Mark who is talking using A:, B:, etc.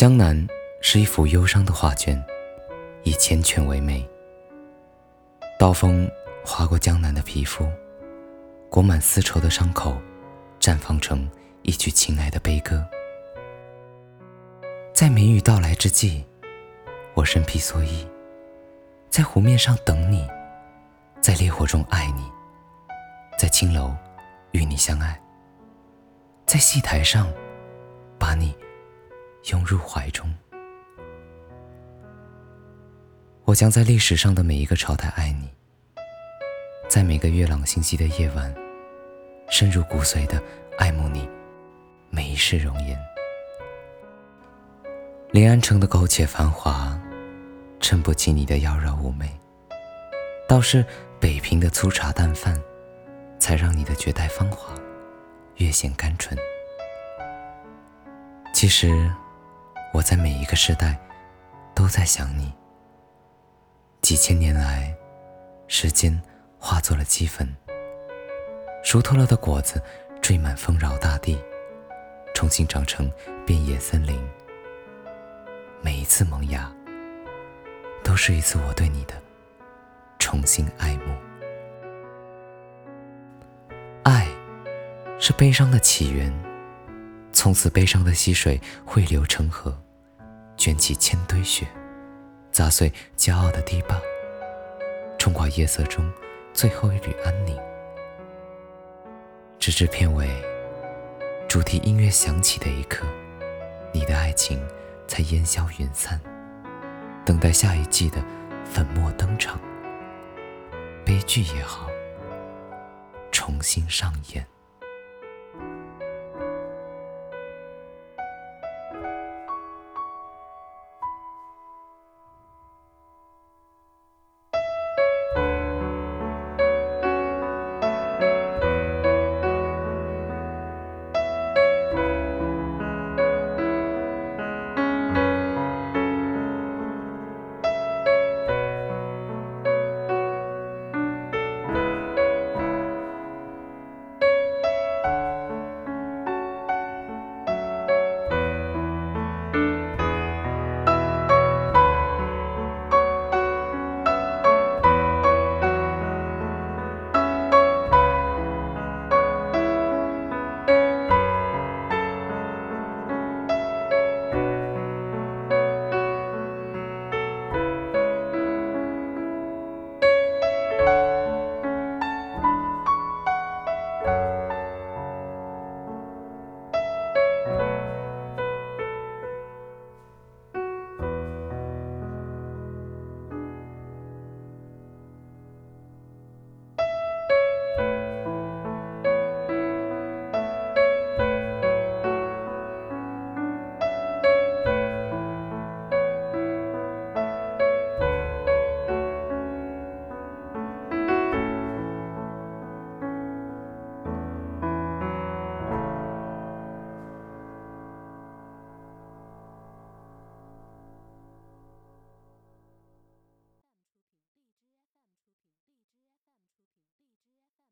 A: 江南是一幅忧伤的画卷，以缱绻为美。刀锋划过江南的皮肤，裹满丝绸的伤口，绽放成一曲情爱的悲歌。在梅雨到来之际，我身披蓑衣，在湖面上等你，在烈火中爱你，在青楼与你相爱，在戏台上把你。拥入怀中，我将在历史上的每一个朝代爱你，在每个月朗星稀的夜晚，深入骨髓的爱慕你每一世容颜。临安城的苟且繁华，衬不起你的妖娆妩媚，倒是北平的粗茶淡饭，才让你的绝代芳华越显甘醇。其实。我在每一个时代，都在想你。几千年来，时间化作了齑粉，熟透了的果子缀满丰饶大地，重新长成遍野森林。每一次萌芽，都是一次我对你的重新爱慕。爱，是悲伤的起源。从此，悲伤的溪水汇流成河，卷起千堆雪，砸碎骄傲的堤坝，冲垮夜色中最后一缕安宁。直至片尾，主题音乐响起的一刻，你的爱情才烟消云散，等待下一季的粉墨登场。悲剧也好，重新上演。